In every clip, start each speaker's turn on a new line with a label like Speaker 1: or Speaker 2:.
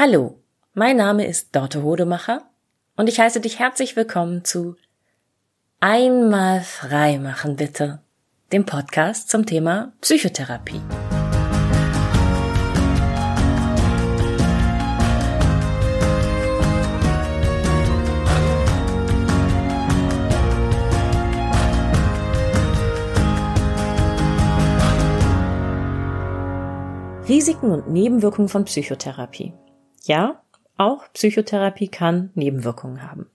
Speaker 1: Hallo, mein Name ist Dorte Hodemacher und ich heiße dich herzlich willkommen zu Einmal frei machen bitte, dem Podcast zum Thema Psychotherapie. Risiken und Nebenwirkungen von Psychotherapie. Ja, auch Psychotherapie kann Nebenwirkungen haben.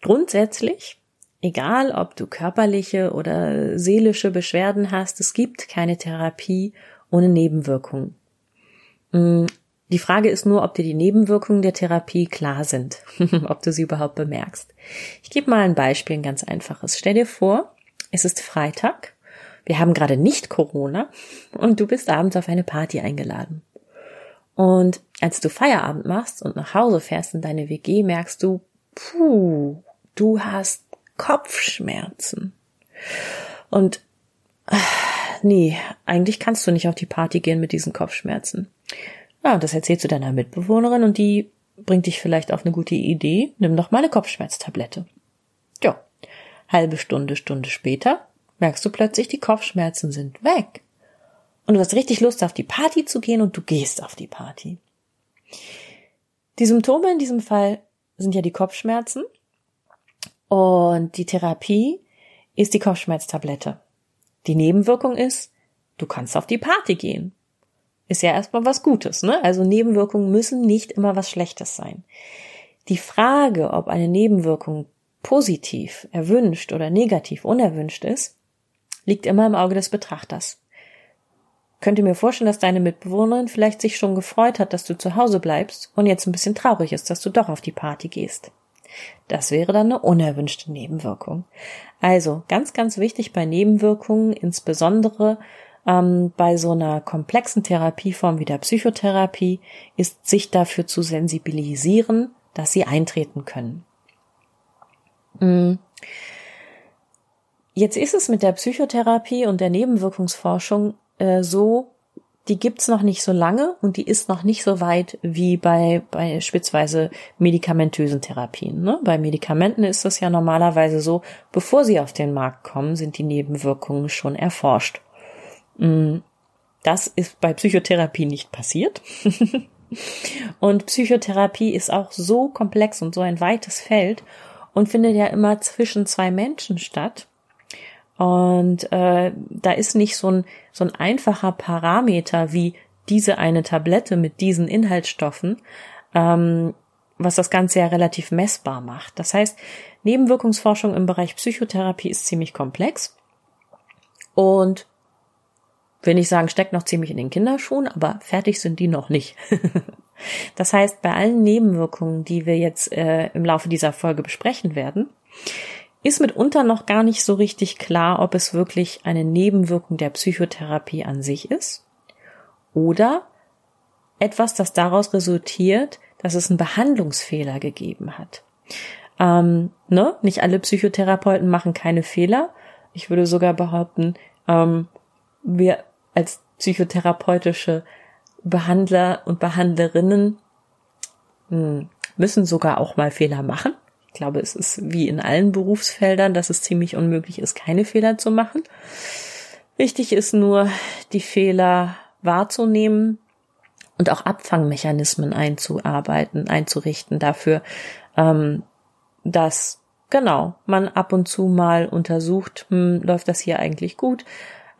Speaker 1: Grundsätzlich, egal ob du körperliche oder seelische Beschwerden hast, es gibt keine Therapie ohne Nebenwirkungen. Mm, die Frage ist nur, ob dir die Nebenwirkungen der Therapie klar sind, ob du sie überhaupt bemerkst. Ich gebe mal ein Beispiel, ein ganz einfaches. Stell dir vor, es ist Freitag, wir haben gerade nicht Corona und du bist abends auf eine Party eingeladen. Und als du Feierabend machst und nach Hause fährst in deine WG, merkst du, puh, du hast Kopfschmerzen. Und ach, nee, eigentlich kannst du nicht auf die Party gehen mit diesen Kopfschmerzen. Ja, das erzählst du deiner Mitbewohnerin und die bringt dich vielleicht auf eine gute Idee. Nimm doch mal eine Kopfschmerztablette. Ja, halbe Stunde, Stunde später merkst du plötzlich, die Kopfschmerzen sind weg und du hast richtig Lust auf die Party zu gehen und du gehst auf die Party. Die Symptome in diesem Fall sind ja die Kopfschmerzen und die Therapie ist die Kopfschmerztablette. Die Nebenwirkung ist, du kannst auf die Party gehen. Ist ja erstmal was Gutes, ne? Also Nebenwirkungen müssen nicht immer was Schlechtes sein. Die Frage, ob eine Nebenwirkung positiv, erwünscht oder negativ unerwünscht ist, liegt immer im Auge des Betrachters könnte mir vorstellen, dass deine Mitbewohnerin vielleicht sich schon gefreut hat, dass du zu Hause bleibst und jetzt ein bisschen traurig ist, dass du doch auf die Party gehst. Das wäre dann eine unerwünschte Nebenwirkung. Also ganz, ganz wichtig bei Nebenwirkungen, insbesondere ähm, bei so einer komplexen Therapieform wie der Psychotherapie, ist sich dafür zu sensibilisieren, dass sie eintreten können. Mhm. Jetzt ist es mit der Psychotherapie und der Nebenwirkungsforschung äh, so, die gibt's noch nicht so lange und die ist noch nicht so weit wie bei beispielsweise medikamentösen Therapien. Ne? Bei Medikamenten ist das ja normalerweise so, bevor sie auf den Markt kommen, sind die Nebenwirkungen schon erforscht. Mm, das ist bei Psychotherapie nicht passiert. und Psychotherapie ist auch so komplex und so ein weites Feld und findet ja immer zwischen zwei Menschen statt. Und äh, da ist nicht so ein, so ein einfacher Parameter wie diese eine Tablette mit diesen Inhaltsstoffen, ähm, was das Ganze ja relativ messbar macht. Das heißt, Nebenwirkungsforschung im Bereich Psychotherapie ist ziemlich komplex und will nicht sagen, steckt noch ziemlich in den Kinderschuhen, aber fertig sind die noch nicht. das heißt, bei allen Nebenwirkungen, die wir jetzt äh, im Laufe dieser Folge besprechen werden, ist mitunter noch gar nicht so richtig klar, ob es wirklich eine Nebenwirkung der Psychotherapie an sich ist oder etwas, das daraus resultiert, dass es einen Behandlungsfehler gegeben hat. Ähm, ne? Nicht alle Psychotherapeuten machen keine Fehler. Ich würde sogar behaupten, ähm, wir als psychotherapeutische Behandler und Behandlerinnen mh, hm, müssen sogar auch mal Fehler machen glaube, es ist wie in allen Berufsfeldern, dass es ziemlich unmöglich ist, keine Fehler zu machen. Wichtig ist nur, die Fehler wahrzunehmen und auch Abfangmechanismen einzuarbeiten, einzurichten dafür, ähm, dass genau man ab und zu mal untersucht, hm, läuft das hier eigentlich gut,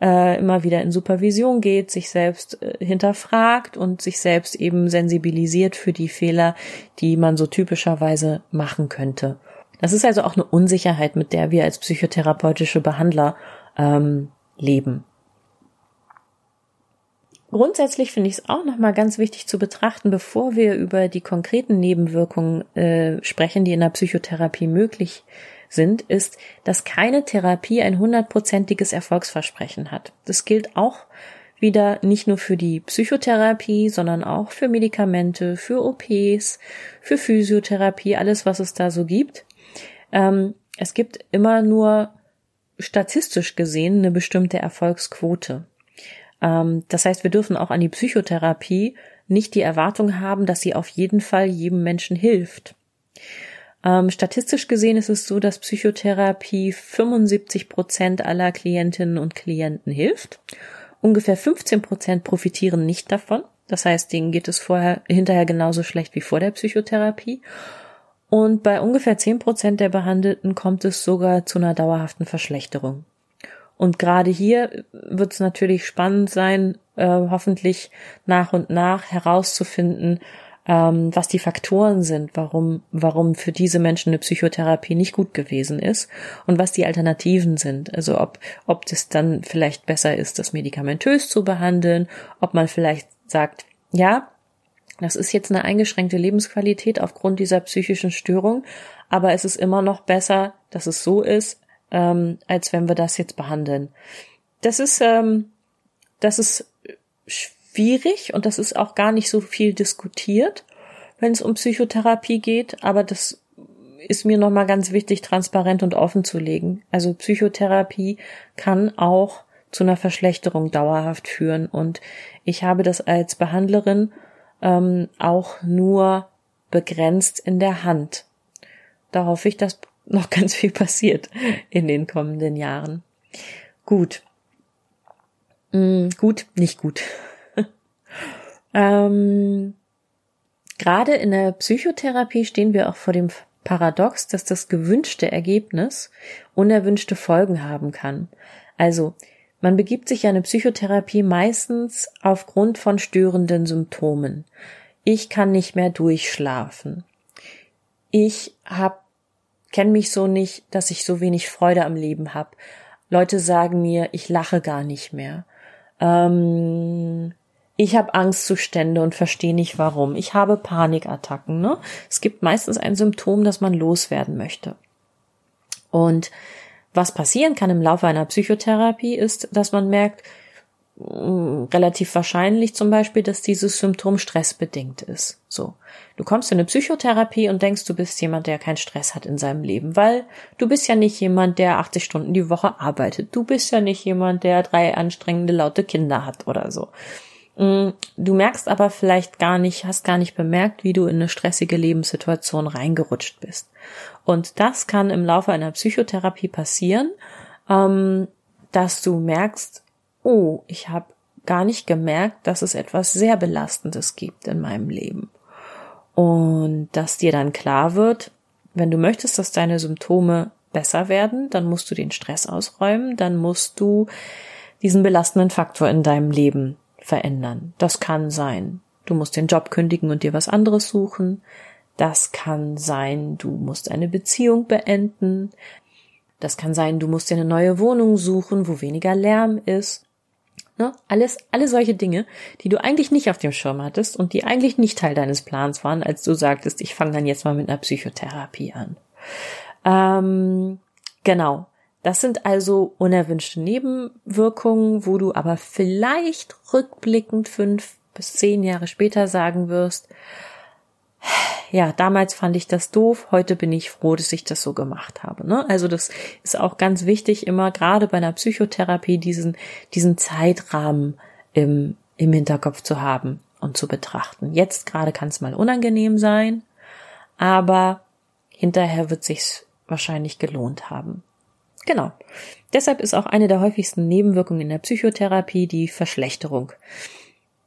Speaker 1: äh, immer wieder in Supervision geht, sich selbst äh, hinterfragt und sich selbst eben sensibilisiert für die Fehler, die man so typischerweise machen könnte. Das ist also auch eine Unsicherheit, mit der wir als psychotherapeutische Behandler ähm, leben. Grundsätzlich finde ich es auch nochmal ganz wichtig zu betrachten, bevor wir über die konkreten Nebenwirkungen äh, sprechen, die in der Psychotherapie möglich sind, ist, dass keine Therapie ein hundertprozentiges Erfolgsversprechen hat. Das gilt auch wieder nicht nur für die Psychotherapie, sondern auch für Medikamente, für OPs, für Physiotherapie, alles, was es da so gibt. Ähm, es gibt immer nur statistisch gesehen eine bestimmte Erfolgsquote. Ähm, das heißt, wir dürfen auch an die Psychotherapie nicht die Erwartung haben, dass sie auf jeden Fall jedem Menschen hilft. Ähm, statistisch gesehen ist es so, dass Psychotherapie 75 Prozent aller Klientinnen und Klienten hilft. Ungefähr 15 Prozent profitieren nicht davon. Das heißt, denen geht es vorher, hinterher genauso schlecht wie vor der Psychotherapie. Und bei ungefähr 10 Prozent der Behandelten kommt es sogar zu einer dauerhaften Verschlechterung. Und gerade hier wird es natürlich spannend sein, äh, hoffentlich nach und nach herauszufinden, ähm, was die Faktoren sind, warum, warum für diese Menschen eine Psychotherapie nicht gut gewesen ist und was die Alternativen sind. Also ob, ob das dann vielleicht besser ist, das medikamentös zu behandeln, ob man vielleicht sagt, ja, das ist jetzt eine eingeschränkte Lebensqualität aufgrund dieser psychischen Störung, aber es ist immer noch besser, dass es so ist, ähm, als wenn wir das jetzt behandeln. Das ist, ähm, das ist schwierig und das ist auch gar nicht so viel diskutiert, wenn es um Psychotherapie geht, aber das ist mir nochmal ganz wichtig, transparent und offen zu legen. Also Psychotherapie kann auch zu einer Verschlechterung dauerhaft führen und ich habe das als Behandlerin ähm, auch nur begrenzt in der Hand. Da hoffe ich, dass noch ganz viel passiert in den kommenden Jahren. Gut. Mm, gut, nicht gut. Ähm, Gerade in der Psychotherapie stehen wir auch vor dem Paradox, dass das gewünschte Ergebnis unerwünschte Folgen haben kann. Also, man begibt sich ja eine Psychotherapie meistens aufgrund von störenden Symptomen. Ich kann nicht mehr durchschlafen. Ich hab kenne mich so nicht, dass ich so wenig Freude am Leben habe. Leute sagen mir, ich lache gar nicht mehr. Ähm, ich habe Angstzustände und verstehe nicht warum. Ich habe Panikattacken. Ne? Es gibt meistens ein Symptom, das man loswerden möchte. Und was passieren kann im Laufe einer Psychotherapie ist, dass man merkt, mm, relativ wahrscheinlich zum Beispiel, dass dieses Symptom stressbedingt ist. So. Du kommst in eine Psychotherapie und denkst, du bist jemand, der keinen Stress hat in seinem Leben, weil du bist ja nicht jemand, der 80 Stunden die Woche arbeitet. Du bist ja nicht jemand, der drei anstrengende, laute Kinder hat oder so. Mm, du merkst aber vielleicht gar nicht, hast gar nicht bemerkt, wie du in eine stressige Lebenssituation reingerutscht bist. Und das kann im Laufe einer Psychotherapie passieren, ähm, dass du merkst, oh, ich habe gar nicht gemerkt, dass es etwas sehr Belastendes gibt in meinem Leben. Und dass dir dann klar wird, wenn du möchtest, dass deine Symptome besser werden, dann musst du den Stress ausräumen, dann musst du diesen belastenden Faktor in deinem Leben verändern. Das kann sein, du musst den Job kündigen und dir was anderes suchen. Das kann sein, du musst eine Beziehung beenden. Das kann sein, du musst dir eine neue Wohnung suchen, wo weniger Lärm ist. Ne? Alles, alle solche Dinge, die du eigentlich nicht auf dem Schirm hattest und die eigentlich nicht Teil deines Plans waren, als du sagtest, ich fange dann jetzt mal mit einer Psychotherapie an. Ähm, genau. Das sind also unerwünschte Nebenwirkungen, wo du aber vielleicht rückblickend fünf bis zehn Jahre später sagen wirst, ja, damals fand ich das doof, heute bin ich froh, dass ich das so gemacht habe. Ne? Also das ist auch ganz wichtig, immer gerade bei einer Psychotherapie diesen, diesen Zeitrahmen im, im Hinterkopf zu haben und zu betrachten. Jetzt gerade kann es mal unangenehm sein, aber hinterher wird sich's wahrscheinlich gelohnt haben. Genau. Deshalb ist auch eine der häufigsten Nebenwirkungen in der Psychotherapie die Verschlechterung.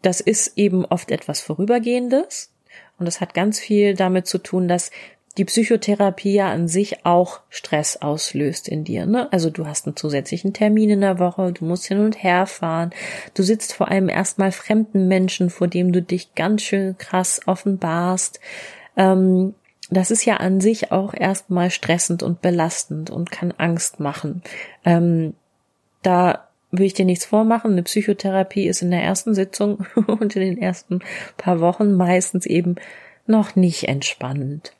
Speaker 1: Das ist eben oft etwas Vorübergehendes und das hat ganz viel damit zu tun, dass die Psychotherapie ja an sich auch Stress auslöst in dir. Ne? Also du hast einen zusätzlichen Termin in der Woche, du musst hin und her fahren, du sitzt vor einem erstmal fremden Menschen, vor dem du dich ganz schön krass offenbarst. Ähm, das ist ja an sich auch erstmal stressend und belastend und kann Angst machen. Ähm, da will ich dir nichts vormachen. Eine Psychotherapie ist in der ersten Sitzung und in den ersten paar Wochen meistens eben noch nicht entspannend.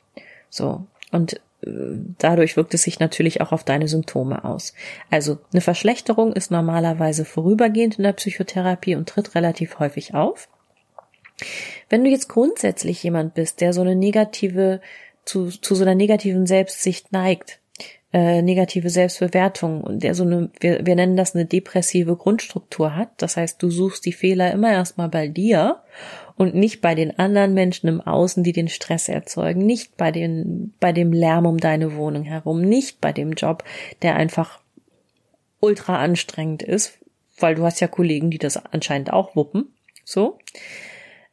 Speaker 1: So. Und äh, dadurch wirkt es sich natürlich auch auf deine Symptome aus. Also eine Verschlechterung ist normalerweise vorübergehend in der Psychotherapie und tritt relativ häufig auf. Wenn du jetzt grundsätzlich jemand bist, der so eine negative, zu, zu so einer negativen Selbstsicht neigt, äh, negative Selbstbewertung und der so eine, wir, wir nennen das eine depressive Grundstruktur hat. Das heißt, du suchst die Fehler immer erstmal bei dir und nicht bei den anderen Menschen im Außen, die den Stress erzeugen, nicht bei den, bei dem Lärm um deine Wohnung herum, nicht bei dem Job, der einfach ultra anstrengend ist, weil du hast ja Kollegen, die das anscheinend auch wuppen, so.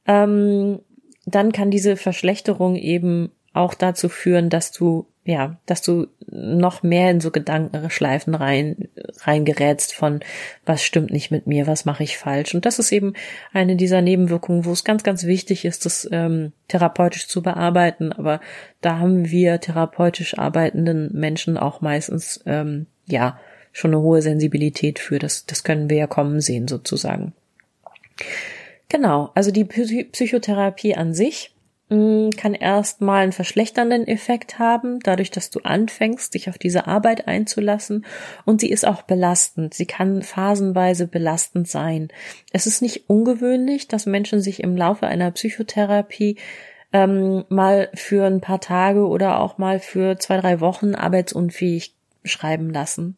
Speaker 1: Ähm, dann kann diese Verschlechterung eben auch dazu führen, dass du ja, dass du noch mehr in so Gedankenschleifen rein reingerätst von was stimmt nicht mit mir, was mache ich falsch und das ist eben eine dieser Nebenwirkungen, wo es ganz ganz wichtig ist, das ähm, therapeutisch zu bearbeiten. Aber da haben wir therapeutisch arbeitenden Menschen auch meistens ähm, ja schon eine hohe Sensibilität für. Das das können wir ja kommen sehen sozusagen. Genau, also die Psychotherapie an sich Mm, kann erstmal einen verschlechternden Effekt haben, dadurch, dass du anfängst, dich auf diese Arbeit einzulassen. Und sie ist auch belastend. Sie kann phasenweise belastend sein. Es ist nicht ungewöhnlich, dass Menschen sich im Laufe einer Psychotherapie ähm, mal für ein paar Tage oder auch mal für zwei, drei Wochen arbeitsunfähig schreiben lassen.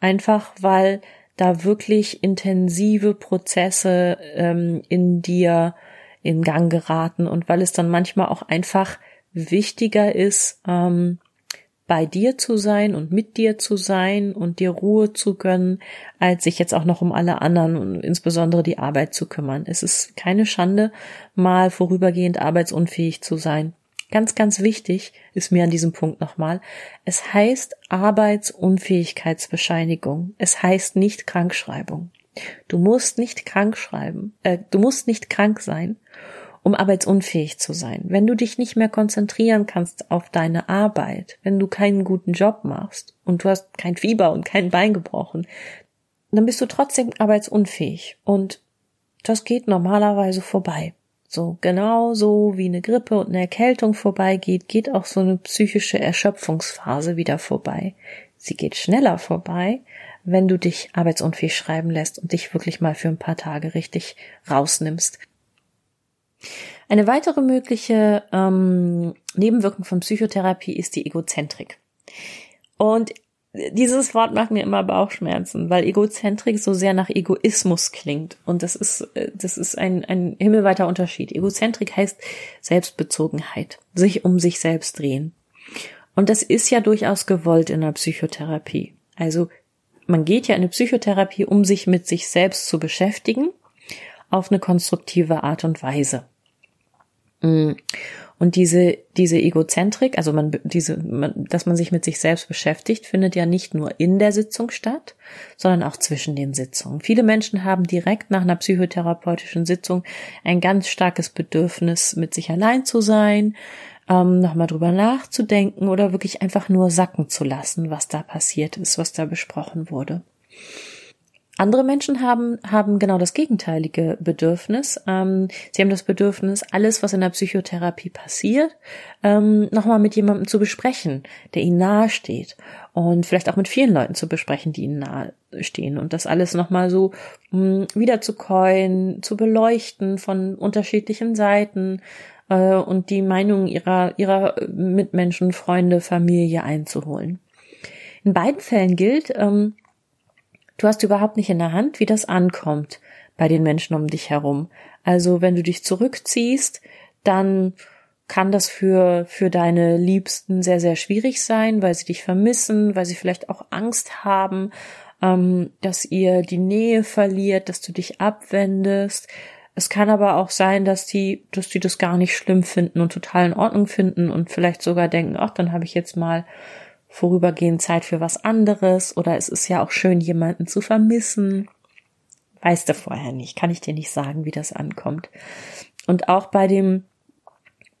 Speaker 1: Einfach weil da wirklich intensive Prozesse ähm, in dir in Gang geraten und weil es dann manchmal auch einfach wichtiger ist, ähm, bei dir zu sein und mit dir zu sein und dir Ruhe zu gönnen, als sich jetzt auch noch um alle anderen und insbesondere die Arbeit zu kümmern. Es ist keine Schande, mal vorübergehend arbeitsunfähig zu sein. Ganz, ganz wichtig ist mir an diesem Punkt nochmal, es heißt Arbeitsunfähigkeitsbescheinigung. Es heißt nicht Krankschreibung. Du musst nicht krank schreiben, äh, du musst nicht krank sein, um arbeitsunfähig zu sein. Wenn du dich nicht mehr konzentrieren kannst auf deine Arbeit, wenn du keinen guten Job machst und du hast kein Fieber und kein Bein gebrochen, dann bist du trotzdem arbeitsunfähig und das geht normalerweise vorbei. So genau so wie eine Grippe und eine Erkältung vorbeigeht, geht auch so eine psychische Erschöpfungsphase wieder vorbei. Sie geht schneller vorbei, wenn du dich arbeitsunfähig schreiben lässt und dich wirklich mal für ein paar Tage richtig rausnimmst. Eine weitere mögliche ähm, Nebenwirkung von Psychotherapie ist die Egozentrik. Und dieses Wort macht mir immer Bauchschmerzen, weil Egozentrik so sehr nach Egoismus klingt. Und das ist, äh, das ist ein, ein himmelweiter Unterschied. Egozentrik heißt Selbstbezogenheit, sich um sich selbst drehen. Und das ist ja durchaus gewollt in der Psychotherapie. Also man geht ja in eine Psychotherapie, um sich mit sich selbst zu beschäftigen, auf eine konstruktive Art und Weise. Mm. Und diese, diese Egozentrik, also man, diese, man, dass man sich mit sich selbst beschäftigt, findet ja nicht nur in der Sitzung statt, sondern auch zwischen den Sitzungen. Viele Menschen haben direkt nach einer psychotherapeutischen Sitzung ein ganz starkes Bedürfnis, mit sich allein zu sein, ähm, nochmal drüber nachzudenken oder wirklich einfach nur sacken zu lassen, was da passiert ist, was da besprochen wurde. Andere Menschen haben, haben genau das gegenteilige Bedürfnis. Ähm, sie haben das Bedürfnis, alles, was in der Psychotherapie passiert, ähm, nochmal mit jemandem zu besprechen, der ihnen nahe steht. Und vielleicht auch mit vielen Leuten zu besprechen, die ihnen nahe stehen. Und das alles nochmal so mh, wieder zu käuen, zu beleuchten von unterschiedlichen Seiten, äh, und die Meinung ihrer, ihrer Mitmenschen, Freunde, Familie einzuholen. In beiden Fällen gilt, ähm, du hast überhaupt nicht in der Hand, wie das ankommt bei den Menschen um dich herum. Also wenn du dich zurückziehst, dann kann das für, für deine Liebsten sehr, sehr schwierig sein, weil sie dich vermissen, weil sie vielleicht auch Angst haben, ähm, dass ihr die Nähe verliert, dass du dich abwendest, es kann aber auch sein, dass die, dass die das gar nicht schlimm finden und total in Ordnung finden und vielleicht sogar denken, ach, dann habe ich jetzt mal vorübergehend Zeit für was anderes oder es ist ja auch schön, jemanden zu vermissen. Weißt du vorher nicht, kann ich dir nicht sagen, wie das ankommt. Und auch bei dem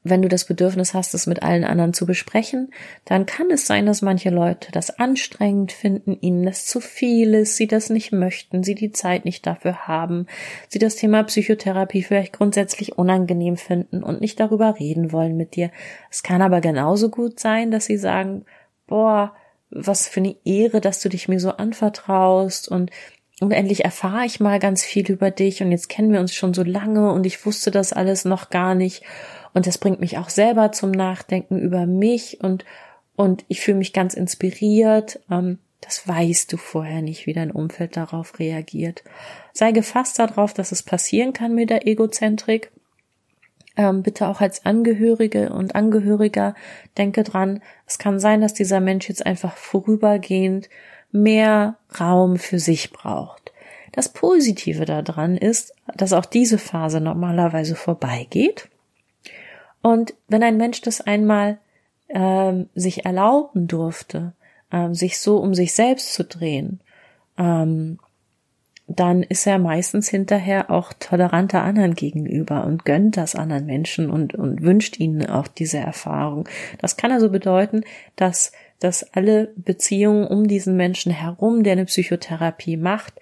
Speaker 1: wenn du das Bedürfnis hast, es mit allen anderen zu besprechen, dann kann es sein, dass manche Leute das anstrengend finden, ihnen das zu viel ist, sie das nicht möchten, sie die Zeit nicht dafür haben, sie das Thema Psychotherapie vielleicht grundsätzlich unangenehm finden und nicht darüber reden wollen mit dir. Es kann aber genauso gut sein, dass sie sagen, boah, was für eine Ehre, dass du dich mir so anvertraust und und endlich erfahre ich mal ganz viel über dich und jetzt kennen wir uns schon so lange und ich wusste das alles noch gar nicht und das bringt mich auch selber zum Nachdenken über mich und, und ich fühle mich ganz inspiriert. Ähm, das weißt du vorher nicht, wie dein Umfeld darauf reagiert. Sei gefasst darauf, dass es passieren kann mit der Egozentrik. Ähm, bitte auch als Angehörige und Angehöriger denke dran, es kann sein, dass dieser Mensch jetzt einfach vorübergehend mehr Raum für sich braucht. Das Positive daran ist, dass auch diese Phase normalerweise vorbeigeht. Und wenn ein Mensch das einmal ähm, sich erlauben durfte, ähm, sich so um sich selbst zu drehen, ähm, dann ist er meistens hinterher auch toleranter anderen gegenüber und gönnt das anderen Menschen und, und wünscht ihnen auch diese Erfahrung. Das kann also bedeuten, dass, dass alle Beziehungen um diesen Menschen herum, der eine Psychotherapie macht,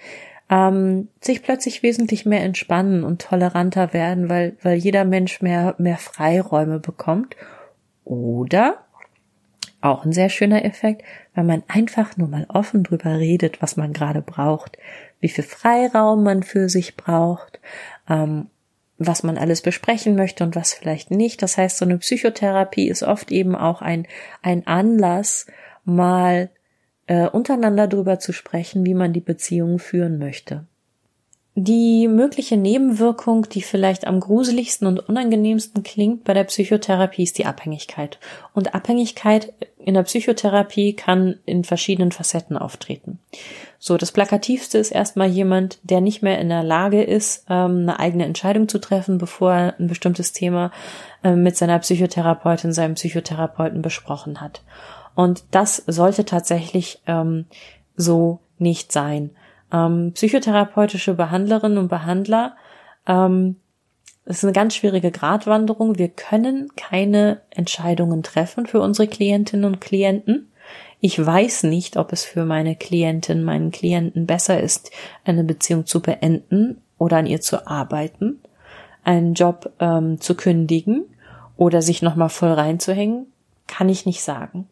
Speaker 1: ähm, sich plötzlich wesentlich mehr entspannen und toleranter werden, weil, weil jeder Mensch mehr, mehr Freiräume bekommt. Oder auch ein sehr schöner Effekt, weil man einfach nur mal offen drüber redet, was man gerade braucht, wie viel Freiraum man für sich braucht, ähm, was man alles besprechen möchte und was vielleicht nicht. Das heißt, so eine Psychotherapie ist oft eben auch ein, ein Anlass, mal äh, untereinander drüber zu sprechen, wie man die Beziehungen führen möchte. Die mögliche Nebenwirkung, die vielleicht am gruseligsten und unangenehmsten klingt bei der Psychotherapie, ist die Abhängigkeit. Und Abhängigkeit in der Psychotherapie kann in verschiedenen Facetten auftreten. So, das Plakativste ist erstmal jemand, der nicht mehr in der Lage ist, ähm, eine eigene Entscheidung zu treffen, bevor er ein bestimmtes Thema ähm, mit seiner Psychotherapeutin, seinem Psychotherapeuten besprochen hat. Und das sollte tatsächlich ähm, so nicht sein ähm, psychotherapeutische Behandlerinnen und Behandler, ähm, es ist eine ganz schwierige Gratwanderung. Wir können keine Entscheidungen treffen für unsere Klientinnen und Klienten. Ich weiß nicht, ob es für meine Klientin, meinen Klienten besser ist, eine Beziehung zu beenden oder an ihr zu arbeiten, einen Job ähm, zu kündigen oder sich nochmal voll reinzuhängen, kann ich nicht sagen.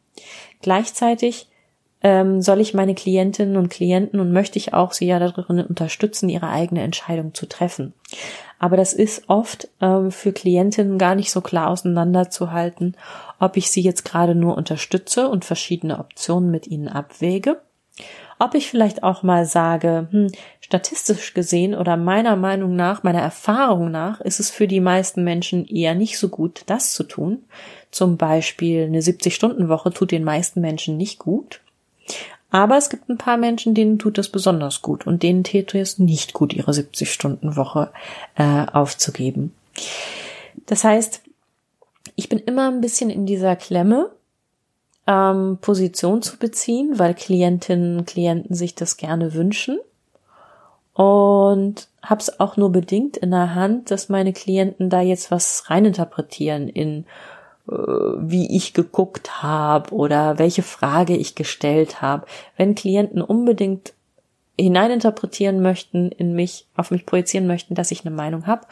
Speaker 1: Gleichzeitig ähm, soll ich meine Klientinnen und Klienten und möchte ich auch sie ja darin unterstützen, ihre eigene Entscheidung zu treffen. Aber das ist oft ähm, für Klientinnen gar nicht so klar auseinanderzuhalten, ob ich sie jetzt gerade nur unterstütze und verschiedene Optionen mit ihnen abwäge, ob ich vielleicht auch mal sage, hm, statistisch gesehen oder meiner Meinung nach, meiner Erfahrung nach, ist es für die meisten Menschen eher nicht so gut, das zu tun. Zum Beispiel eine 70-Stunden-Woche tut den meisten Menschen nicht gut. Aber es gibt ein paar Menschen, denen tut es besonders gut und denen täte es nicht gut, ihre 70-Stunden-Woche äh, aufzugeben. Das heißt, ich bin immer ein bisschen in dieser Klemme, ähm, Position zu beziehen, weil Klientinnen und Klienten sich das gerne wünschen. Und habe es auch nur bedingt in der Hand, dass meine Klienten da jetzt was reininterpretieren in wie ich geguckt habe oder welche Frage ich gestellt habe. Wenn Klienten unbedingt hineininterpretieren möchten in mich, auf mich projizieren möchten, dass ich eine Meinung habe,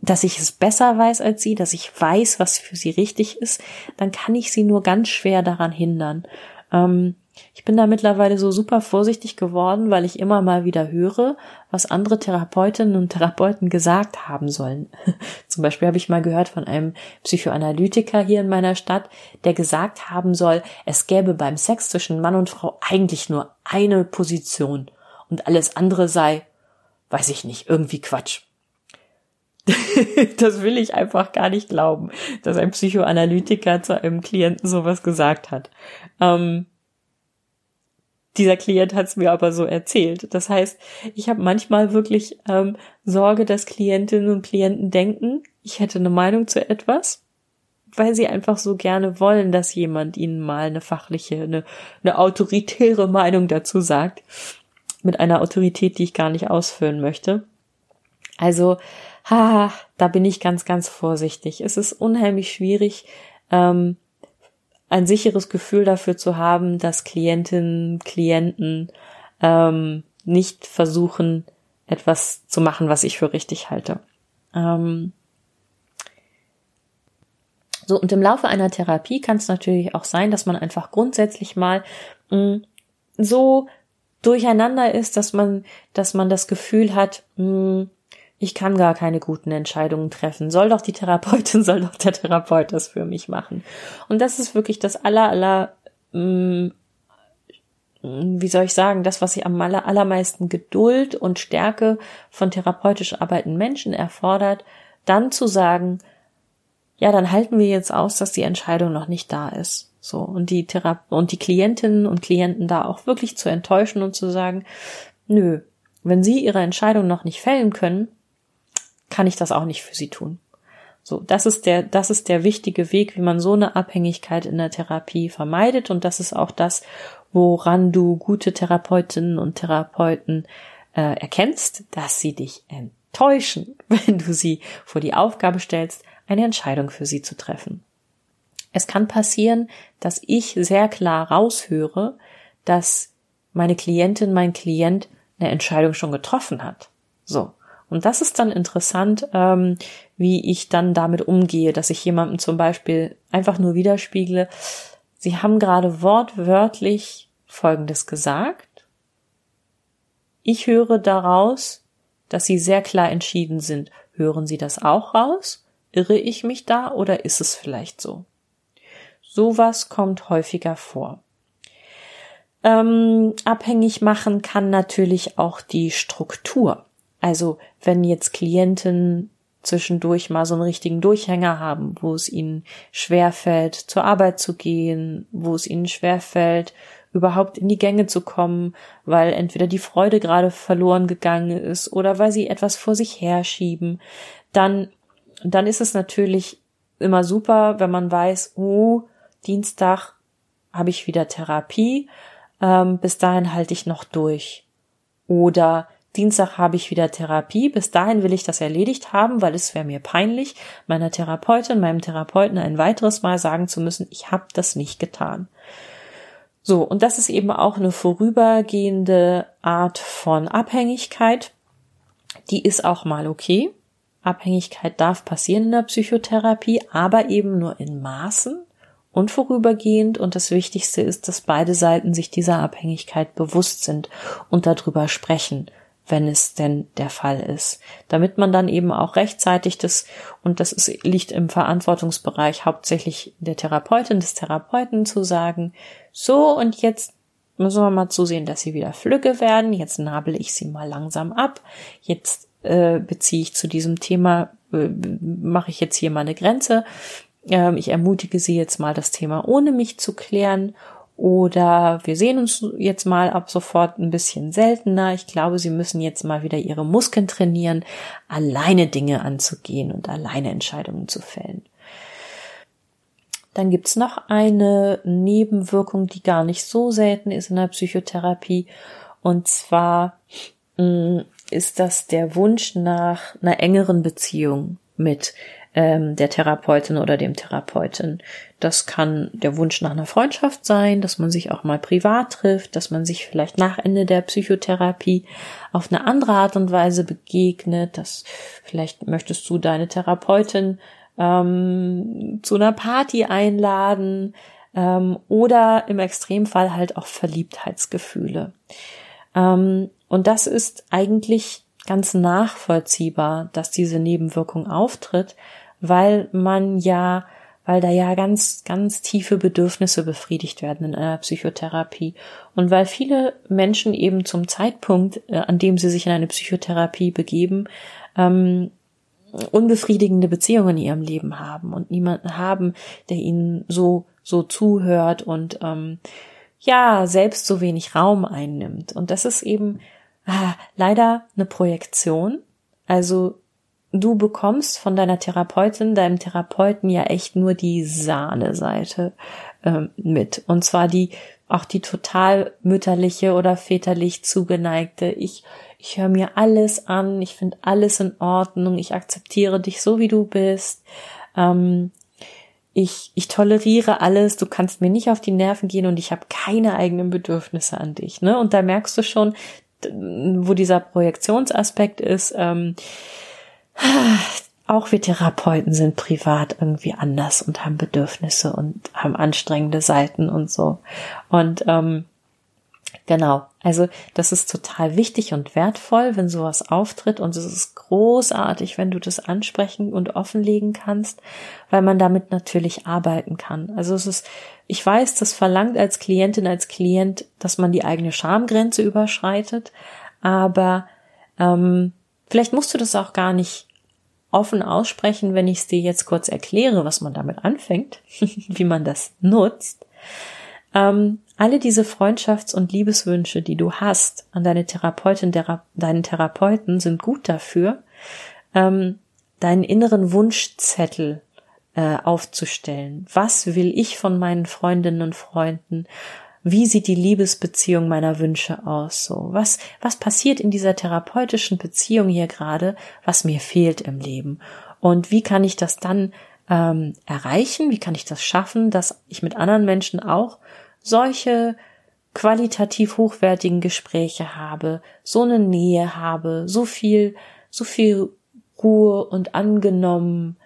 Speaker 1: dass ich es besser weiß als sie, dass ich weiß, was für sie richtig ist, dann kann ich sie nur ganz schwer daran hindern. Ähm, ich bin da mittlerweile so super vorsichtig geworden, weil ich immer mal wieder höre, was andere Therapeutinnen und Therapeuten gesagt haben sollen. Zum Beispiel habe ich mal gehört von einem Psychoanalytiker hier in meiner Stadt, der gesagt haben soll, es gäbe beim Sex zwischen Mann und Frau eigentlich nur eine Position und alles andere sei, weiß ich nicht, irgendwie Quatsch. das will ich einfach gar nicht glauben, dass ein Psychoanalytiker zu einem Klienten sowas gesagt hat. Ähm, dieser Klient hat es mir aber so erzählt. Das heißt, ich habe manchmal wirklich ähm, Sorge, dass Klientinnen und Klienten denken, ich hätte eine Meinung zu etwas, weil sie einfach so gerne wollen, dass jemand ihnen mal eine fachliche, eine, eine autoritäre Meinung dazu sagt, mit einer Autorität, die ich gar nicht ausführen möchte. Also, ha, da bin ich ganz, ganz vorsichtig. Es ist unheimlich schwierig, ähm, ein sicheres Gefühl dafür zu haben, dass Klientinnen, Klienten ähm, nicht versuchen, etwas zu machen, was ich für richtig halte. Ähm so, und im Laufe einer Therapie kann es natürlich auch sein, dass man einfach grundsätzlich mal mh, mm, so durcheinander ist, dass man, dass man das Gefühl hat, mh, ich kann gar keine guten Entscheidungen treffen. Soll doch die Therapeutin, soll doch der Therapeut das für mich machen. Und das ist wirklich das aller, aller, mh, mm, wie soll ich sagen, das, was sie am aller, allermeisten Geduld und Stärke von therapeutisch arbeitenden Menschen erfordert, dann zu sagen, ja, dann halten wir jetzt aus, dass die Entscheidung noch nicht da ist. So, und die Thera und die Klientinnen und Klienten da auch wirklich zu enttäuschen und zu sagen, nö, wenn sie ihre Entscheidung noch nicht fällen können, kann ich das auch nicht für sie tun. So, das ist der, das ist der wichtige Weg, wie man so eine Abhängigkeit in der Therapie vermeidet. Und das ist auch das, woran du gute Therapeutinnen und Therapeuten äh, erkennst, dass sie dich enttäuschen, wenn du sie vor die Aufgabe stellst, eine Entscheidung für sie zu treffen. Es kann passieren, dass ich sehr klar raushöre, dass meine Klientin, mein Klient eine Entscheidung schon getroffen hat. So. Und das ist dann interessant, ähm, wie ich dann damit umgehe, dass ich jemandem zum Beispiel einfach nur widerspiegle, Sie haben gerade wortwörtlich Folgendes gesagt. Ich höre daraus, dass Sie sehr klar entschieden sind. Hören Sie das auch raus? Irre ich mich da oder ist es vielleicht so? Sowas kommt häufiger vor. Ähm, abhängig machen kann natürlich auch die Struktur. Also wenn jetzt Klienten zwischendurch mal so einen richtigen Durchhänger haben, wo es ihnen schwerfällt, zur Arbeit zu gehen, wo es ihnen schwerfällt, überhaupt in die Gänge zu kommen, weil entweder die Freude gerade verloren gegangen ist oder weil sie etwas vor sich herschieben, dann, dann ist es natürlich immer super, wenn man weiß, oh, Dienstag habe ich wieder Therapie, ähm, bis dahin halte ich noch durch. Oder Dienstag habe ich wieder Therapie. Bis dahin will ich das erledigt haben, weil es wäre mir peinlich, meiner Therapeutin, meinem Therapeuten ein weiteres Mal sagen zu müssen, ich habe das nicht getan. So, und das ist eben auch eine vorübergehende Art von Abhängigkeit. Die ist auch mal okay. Abhängigkeit darf passieren in der Psychotherapie, aber eben nur in Maßen und vorübergehend. Und das Wichtigste ist, dass beide Seiten sich dieser Abhängigkeit bewusst sind und darüber sprechen wenn es denn der Fall ist. Damit man dann eben auch rechtzeitig das, und das ist, liegt im Verantwortungsbereich hauptsächlich der Therapeutin, des Therapeuten zu sagen, so und jetzt müssen wir mal zusehen, dass sie wieder flügge werden, jetzt nabel ich sie mal langsam ab, jetzt äh, beziehe ich zu diesem Thema, äh, mache ich jetzt hier mal eine Grenze, ähm, ich ermutige sie jetzt mal das Thema ohne mich zu klären oder wir sehen uns jetzt mal ab sofort ein bisschen seltener. Ich glaube, Sie müssen jetzt mal wieder Ihre Muskeln trainieren, alleine Dinge anzugehen und alleine Entscheidungen zu fällen. Dann gibt's noch eine Nebenwirkung, die gar nicht so selten ist in der Psychotherapie. Und zwar mm, ist das der Wunsch nach einer engeren Beziehung mit ähm, der Therapeutin oder dem Therapeuten. Das kann der Wunsch nach einer Freundschaft sein, dass man sich auch mal privat trifft, dass man sich vielleicht nach Ende der Psychotherapie auf eine andere Art und Weise begegnet, dass vielleicht möchtest du deine Therapeutin ähm, zu einer Party einladen ähm, oder im Extremfall halt auch Verliebtheitsgefühle. Ähm, und das ist eigentlich ganz nachvollziehbar, dass diese Nebenwirkung auftritt, weil man ja, weil da ja ganz, ganz tiefe Bedürfnisse befriedigt werden in einer Psychotherapie und weil viele Menschen eben zum Zeitpunkt, äh, an dem sie sich in eine Psychotherapie begeben, ähm, unbefriedigende Beziehungen in ihrem Leben haben und niemanden haben, der ihnen so so zuhört und ähm, ja selbst so wenig Raum einnimmt und das ist eben ah, leider eine Projektion. Also du bekommst von deiner Therapeutin, deinem Therapeuten ja echt nur die Sahneseite ähm, mit. Und zwar die, auch die total mütterliche oder väterlich zugeneigte. Ich, ich höre mir alles an, ich finde alles in Ordnung, ich akzeptiere dich so, wie du bist. Ähm, ich, ich toleriere alles, du kannst mir nicht auf die Nerven gehen und ich habe keine eigenen Bedürfnisse an dich. Ne? Und da merkst du schon, wo dieser Projektionsaspekt ist, ähm, auch wir Therapeuten sind privat irgendwie anders und haben Bedürfnisse und haben anstrengende Seiten und so. Und ähm, genau, also das ist total wichtig und wertvoll, wenn sowas auftritt und es ist großartig, wenn du das ansprechen und offenlegen kannst, weil man damit natürlich arbeiten kann. Also es ist, ich weiß, das verlangt als Klientin, als Klient, dass man die eigene Schamgrenze überschreitet, aber ähm, vielleicht musst du das auch gar nicht offen aussprechen, wenn ich es dir jetzt kurz erkläre, was man damit anfängt, wie man das nutzt. Ähm, alle diese Freundschafts- und Liebeswünsche, die du hast an deine Therapeutin, Thera deinen Therapeuten, sind gut dafür, ähm, deinen inneren Wunschzettel äh, aufzustellen. Was will ich von meinen Freundinnen und Freunden? Wie sieht die Liebesbeziehung meiner Wünsche aus? So, was, was passiert in dieser therapeutischen Beziehung hier gerade, was mir fehlt im Leben? Und wie kann ich das dann ähm, erreichen? Wie kann ich das schaffen, dass ich mit anderen Menschen auch solche qualitativ hochwertigen Gespräche habe, so eine Nähe habe, so viel, so viel Ruhe und angenommen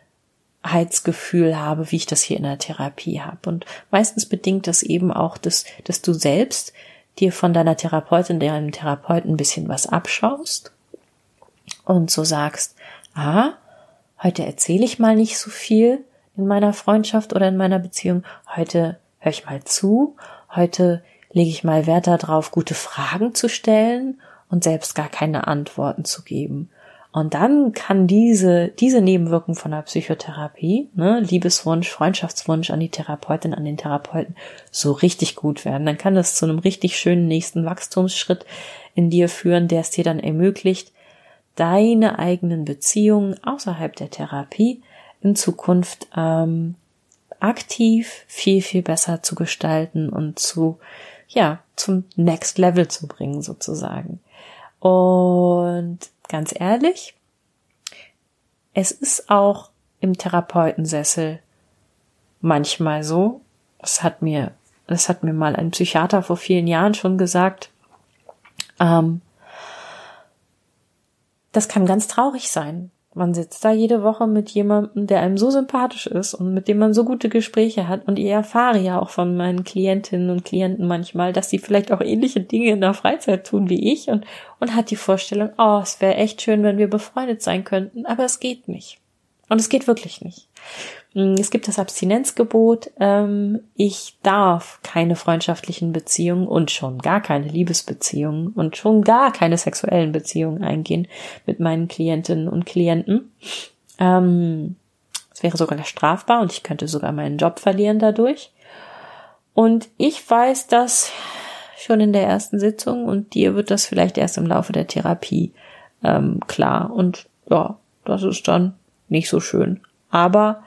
Speaker 1: Heitsgefühl habe, wie ich das hier in der Therapie habe. Und meistens bedingt das eben auch, dass, dass du selbst dir von deiner Therapeutin, deinem Therapeuten ein bisschen was abschaust und so sagst, ah, heute erzähle ich mal nicht so viel in meiner Freundschaft oder in meiner Beziehung, heute höre ich mal zu, heute lege ich mal Wert darauf, gute Fragen zu stellen und selbst gar keine Antworten zu geben. Und dann kann diese, diese Nebenwirkung von der Psychotherapie, ne, Liebeswunsch, Freundschaftswunsch an die Therapeutin, an den Therapeuten, so richtig gut werden. Dann kann das zu einem richtig schönen nächsten Wachstumsschritt in dir führen, der es dir dann ermöglicht, deine eigenen Beziehungen außerhalb der Therapie in Zukunft ähm, aktiv viel, viel besser zu gestalten und zu, ja, zum Next Level zu bringen sozusagen. Und ganz ehrlich, es ist auch im Therapeutensessel manchmal so. Das hat mir, das hat mir mal ein Psychiater vor vielen Jahren schon gesagt. Ähm, das kann ganz traurig sein, man sitzt da jede Woche mit jemandem, der einem so sympathisch ist und mit dem man so gute Gespräche hat. Und ich erfahre ja auch von meinen Klientinnen und Klienten manchmal, dass sie vielleicht auch ähnliche Dinge in der Freizeit tun wie ich und, und hat die Vorstellung, oh, es wäre echt schön, wenn wir befreundet sein könnten, aber es geht nicht. Und es geht wirklich nicht. Mm, es gibt das Abstinenzgebot. Ähm, ich darf keine freundschaftlichen Beziehungen und schon gar keine Liebesbeziehungen und schon gar keine sexuellen Beziehungen eingehen mit meinen Klientinnen und Klienten. Ähm, es wäre sogar strafbar und ich könnte sogar meinen Job verlieren dadurch. Und ich weiß das schon in der ersten Sitzung und dir wird das vielleicht erst im Laufe der Therapie ähm, klar. Und ja, das ist dann nicht so schön. Aber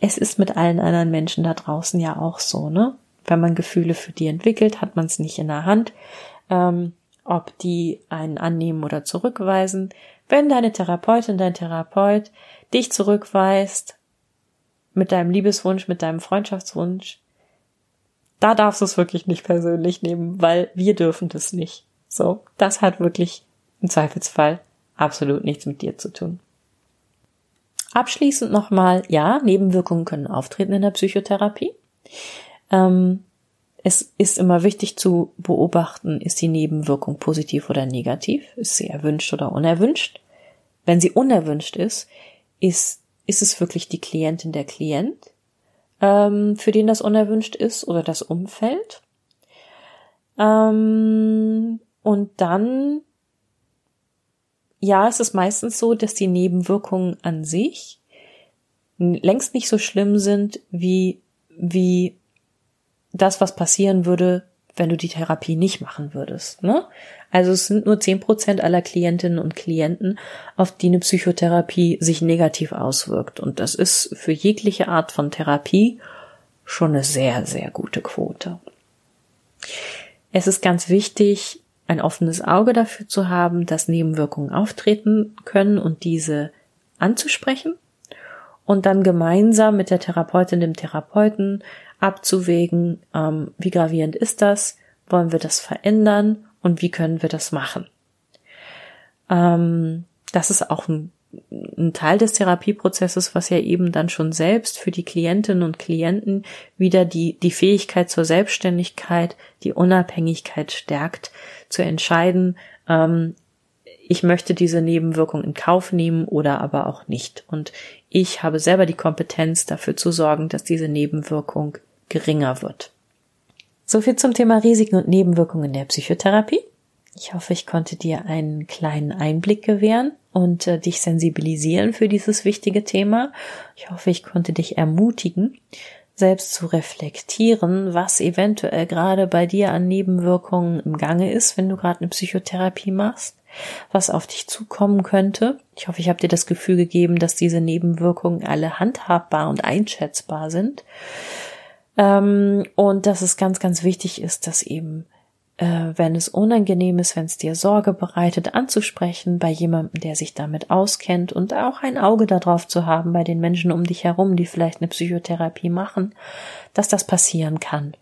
Speaker 1: es ist mit allen anderen Menschen da draußen ja auch so, ne? Wenn man Gefühle für die entwickelt, hat man es nicht in der Hand, ähm, ob die einen annehmen oder zurückweisen. Wenn deine Therapeutin, dein Therapeut dich zurückweist mit deinem Liebeswunsch, mit deinem Freundschaftswunsch, da darfst du es wirklich nicht persönlich nehmen, weil wir dürfen das nicht. So, das hat wirklich im Zweifelsfall absolut nichts mit dir zu tun. Abschließend nochmal, ja, Nebenwirkungen können auftreten in der Psychotherapie. Ähm, es ist immer wichtig zu beobachten, ist die Nebenwirkung positiv oder negativ, ist sie erwünscht oder unerwünscht. Wenn sie unerwünscht ist, ist, ist es wirklich die Klientin der Klient, ähm, für den das unerwünscht ist oder das Umfeld. Ähm, und dann ja, es ist meistens so, dass die Nebenwirkungen an sich längst nicht so schlimm sind wie, wie das, was passieren würde, wenn du die Therapie nicht machen würdest. Ne? Also es sind nur zehn Prozent aller Klientinnen und Klienten, auf die eine Psychotherapie sich negativ auswirkt. Und das ist für jegliche Art von Therapie schon eine sehr, sehr gute Quote. Es ist ganz wichtig, ein offenes Auge dafür zu haben, dass Nebenwirkungen auftreten können und diese anzusprechen und dann gemeinsam mit der Therapeutin, dem Therapeuten abzuwägen, ähm, wie gravierend ist das, wollen wir das verändern und wie können wir das machen. Ähm, das ist auch ein ein Teil des Therapieprozesses, was ja eben dann schon selbst für die Klientinnen und Klienten wieder die, die Fähigkeit zur Selbstständigkeit, die Unabhängigkeit stärkt, zu entscheiden, ähm, ich möchte diese Nebenwirkung in Kauf nehmen oder aber auch nicht. Und ich habe selber die Kompetenz dafür zu sorgen, dass diese Nebenwirkung geringer wird. So viel zum Thema Risiken und Nebenwirkungen in der Psychotherapie. Ich hoffe, ich konnte dir einen kleinen Einblick gewähren und äh, dich sensibilisieren für dieses wichtige Thema. Ich hoffe, ich konnte dich ermutigen, selbst zu reflektieren, was eventuell gerade bei dir an Nebenwirkungen im Gange ist, wenn du gerade eine Psychotherapie machst, was auf dich zukommen könnte. Ich hoffe, ich habe dir das Gefühl gegeben, dass diese Nebenwirkungen alle handhabbar und einschätzbar sind. Ähm, und dass es ganz, ganz wichtig ist, dass eben äh, wenn es unangenehm ist, wenn es dir Sorge bereitet, anzusprechen bei jemandem, der sich damit auskennt und auch ein Auge darauf zu haben bei den Menschen um dich herum, die vielleicht eine Psychotherapie machen, dass das passieren kann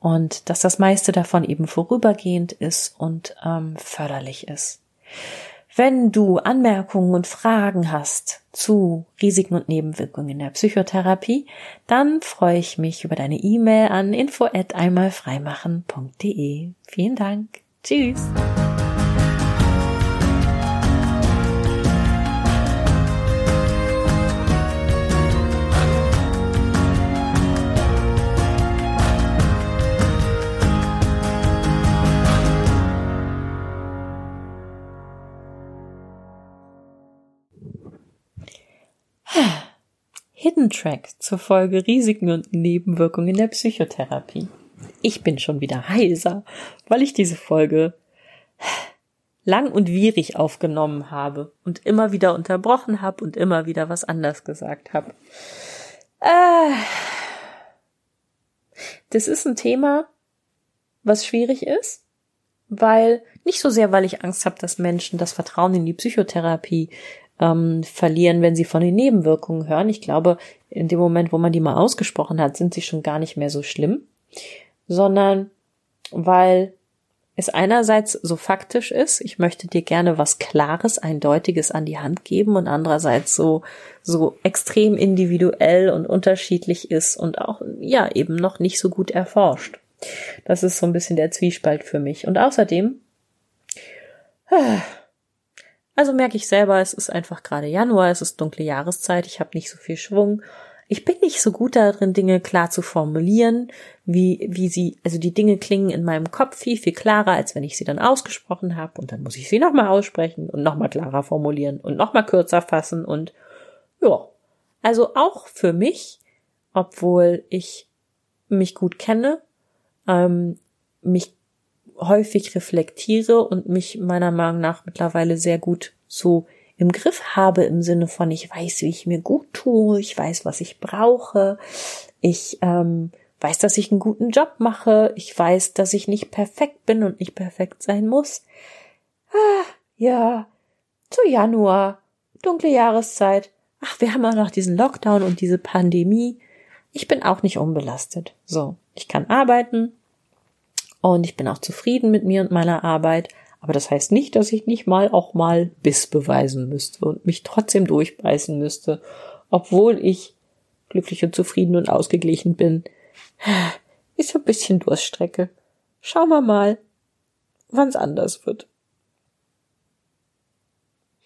Speaker 1: und dass das meiste davon eben vorübergehend ist und ähm, förderlich ist. Wenn du Anmerkungen und Fragen hast zu Risiken und Nebenwirkungen in der Psychotherapie, dann freue ich mich über deine E-Mail an info at einmalfreimachen.de. Vielen Dank. Tschüss. Hidden Track zur Folge Risiken und Nebenwirkungen der Psychotherapie. Ich bin schon wieder heiser, weil ich diese Folge lang und wierig aufgenommen habe und immer wieder unterbrochen habe und immer wieder was anders gesagt habe. Äh, das ist ein Thema, was schwierig ist, weil nicht so sehr, weil ich Angst habe, dass Menschen das Vertrauen in die Psychotherapie ähm, verlieren, wenn sie von den Nebenwirkungen hören. Ich glaube, in dem Moment, wo man die mal ausgesprochen hat, sind sie schon gar nicht mehr so schlimm, sondern weil es einerseits so faktisch ist, ich möchte dir gerne was Klares, Eindeutiges an die Hand geben und andererseits so, so extrem individuell und unterschiedlich ist und auch, ja, eben noch nicht so gut erforscht. Das ist so ein bisschen der Zwiespalt für mich. Und außerdem, also merke ich selber, es ist einfach gerade Januar, es ist dunkle Jahreszeit, ich habe nicht so viel Schwung. Ich bin nicht so gut darin, Dinge klar zu formulieren, wie, wie sie, also die Dinge klingen in meinem Kopf viel, viel klarer, als wenn ich sie dann ausgesprochen habe und dann muss ich sie nochmal aussprechen und nochmal klarer formulieren und nochmal kürzer fassen und ja. Also auch für mich, obwohl ich mich gut kenne, ähm, mich häufig reflektiere und mich meiner Meinung nach mittlerweile sehr gut so im Griff habe im Sinne von, ich weiß, wie ich mir gut tue, ich weiß, was ich brauche, ich ähm, weiß, dass ich einen guten Job mache, ich weiß, dass ich nicht perfekt bin und nicht perfekt sein muss. Ah, ja, zu Januar, dunkle Jahreszeit. Ach, wir haben auch noch diesen Lockdown und diese Pandemie. Ich bin auch nicht unbelastet. So, ich kann arbeiten, und ich bin auch zufrieden mit mir und meiner Arbeit. Aber das heißt nicht, dass ich nicht mal auch mal Biss beweisen müsste und mich trotzdem durchbeißen müsste, obwohl ich glücklich und zufrieden und ausgeglichen bin. Ist ein bisschen Durststrecke. Schauen wir mal, wann's anders wird.